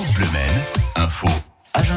France Bleu Maine, info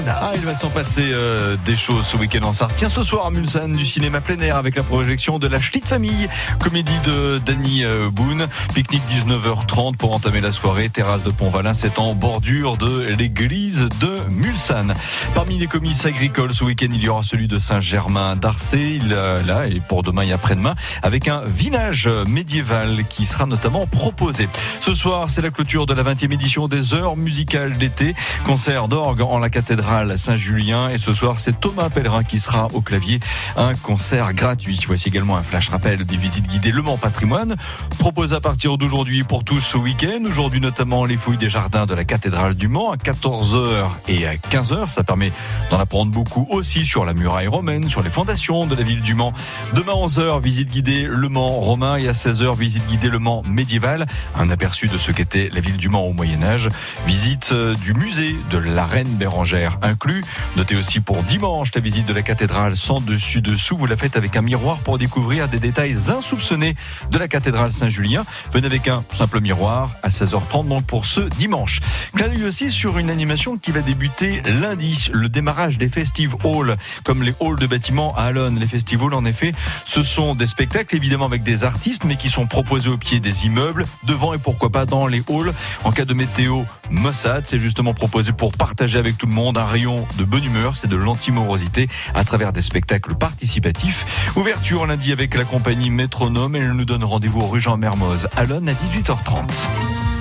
Ah, il va s'en passer euh, des choses ce week-end en Sarthe. Tiens, ce soir à Mulsanne, du cinéma plein air avec la projection de La Ch'tite Famille, comédie de Danny euh, Boone. Pique-nique 19h30 pour entamer la soirée. Terrasse de Pont-Valin, c'est en bordure de l'église de Mulsanne. Parmi les comices agricoles, ce week-end, il y aura celui de Saint-Germain d'Arcé. Euh, là et pour demain et après-demain, avec un village médiéval qui sera notamment proposé. Ce soir, c'est la clôture de la 20e édition des heures musicales d'été. Concert d'orgue en la cathédrale Saint-Julien. Et ce soir, c'est Thomas Pellerin qui sera au clavier. Un concert gratuit. Voici également un flash rappel des visites guidées Le Mans Patrimoine. Propose à partir d'aujourd'hui pour tous ce week-end. Aujourd'hui, notamment, les fouilles des jardins de la cathédrale du Mans à 14h et à 15h. Ça permet d'en apprendre beaucoup aussi sur la muraille romaine, sur les fondations de la ville du Mans. Demain 11h, visite guidée Le Mans romain et à 16h, visite guidée Le Mans médiéval. Un aperçu de ce qu'était la ville du Mans au Moyen-Âge. Visite euh, du musée de la Reine Bérangère inclus. Notez aussi pour dimanche la visite de la cathédrale sans dessus dessous. Vous la faites avec un miroir pour découvrir des détails insoupçonnés de la cathédrale Saint-Julien. Venez avec un simple miroir à 16h30 donc pour ce dimanche. Clin aussi sur une animation qui va débuter lundi, le démarrage des Festive Halls, comme les halls de bâtiments à Alonne. Les Festive Halls, en effet, ce sont des spectacles évidemment avec des artistes, mais qui sont proposés au pied des immeubles, devant et pourquoi pas dans les halls. En cas de météo Mossad, c'est justement proposé pour partager avec tout le monde un rayon de bonne humeur, c'est de l'antimorosité à travers des spectacles participatifs. Ouverture lundi avec la compagnie Métronome et elle nous donne rendez-vous au rue Jean Mermoz à Lonne à 18h30.